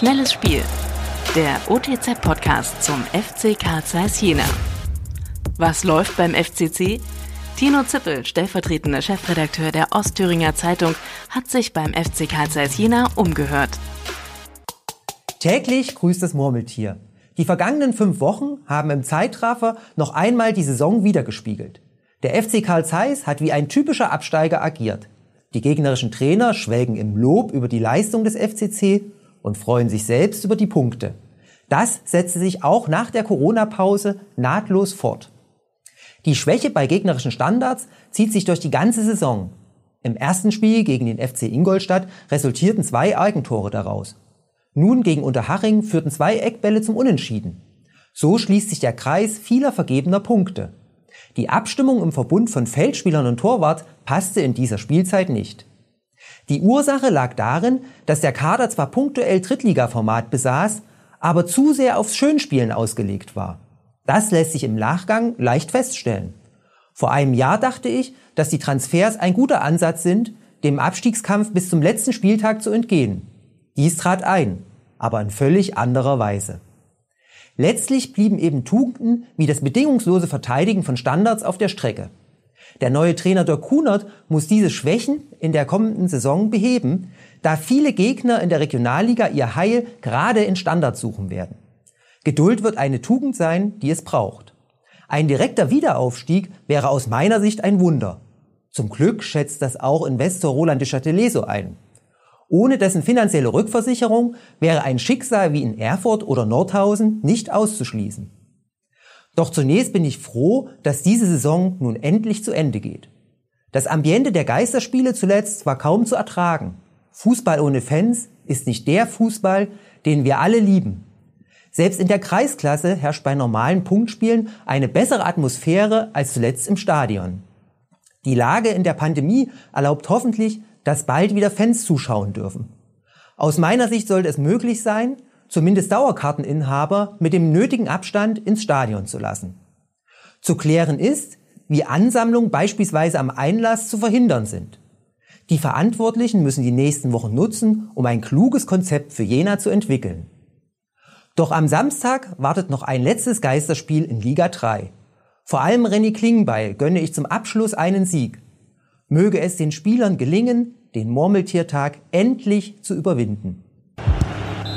Schnelles Spiel. Der OTZ-Podcast zum FC Karl Zeiss Jena. Was läuft beim FCC? Tino Zippel, stellvertretender Chefredakteur der Ostthüringer Zeitung, hat sich beim FC Karl Zeiss Jena umgehört. Täglich grüßt das Murmeltier. Die vergangenen fünf Wochen haben im Zeitraffer noch einmal die Saison wiedergespiegelt. Der FC Karl Zeiss hat wie ein typischer Absteiger agiert. Die gegnerischen Trainer schwelgen im Lob über die Leistung des FCC und freuen sich selbst über die Punkte. Das setzte sich auch nach der Corona-Pause nahtlos fort. Die Schwäche bei gegnerischen Standards zieht sich durch die ganze Saison. Im ersten Spiel gegen den FC Ingolstadt resultierten zwei Eigentore daraus. Nun gegen Unterhaching führten zwei Eckbälle zum Unentschieden. So schließt sich der Kreis vieler vergebener Punkte. Die Abstimmung im Verbund von Feldspielern und Torwart passte in dieser Spielzeit nicht. Die Ursache lag darin, dass der Kader zwar punktuell Drittliga-Format besaß, aber zu sehr aufs Schönspielen ausgelegt war. Das lässt sich im Nachgang leicht feststellen. Vor einem Jahr dachte ich, dass die Transfers ein guter Ansatz sind, dem Abstiegskampf bis zum letzten Spieltag zu entgehen. Dies trat ein, aber in völlig anderer Weise. Letztlich blieben eben Tugenden wie das bedingungslose Verteidigen von Standards auf der Strecke. Der neue Trainer Dirk Kunert muss diese Schwächen in der kommenden Saison beheben, da viele Gegner in der Regionalliga ihr Heil gerade in Standards suchen werden. Geduld wird eine Tugend sein, die es braucht. Ein direkter Wiederaufstieg wäre aus meiner Sicht ein Wunder. Zum Glück schätzt das auch Investor Roland de Châtelet so ein. Ohne dessen finanzielle Rückversicherung wäre ein Schicksal wie in Erfurt oder Nordhausen nicht auszuschließen. Doch zunächst bin ich froh, dass diese Saison nun endlich zu Ende geht. Das Ambiente der Geisterspiele zuletzt war kaum zu ertragen. Fußball ohne Fans ist nicht der Fußball, den wir alle lieben. Selbst in der Kreisklasse herrscht bei normalen Punktspielen eine bessere Atmosphäre als zuletzt im Stadion. Die Lage in der Pandemie erlaubt hoffentlich, dass bald wieder Fans zuschauen dürfen. Aus meiner Sicht sollte es möglich sein, zumindest Dauerkarteninhaber mit dem nötigen Abstand ins Stadion zu lassen. Zu klären ist, wie Ansammlungen beispielsweise am Einlass zu verhindern sind. Die Verantwortlichen müssen die nächsten Wochen nutzen, um ein kluges Konzept für Jena zu entwickeln. Doch am Samstag wartet noch ein letztes Geisterspiel in Liga 3. Vor allem Renny Klingbeil gönne ich zum Abschluss einen Sieg. Möge es den Spielern gelingen, den Murmeltiertag endlich zu überwinden.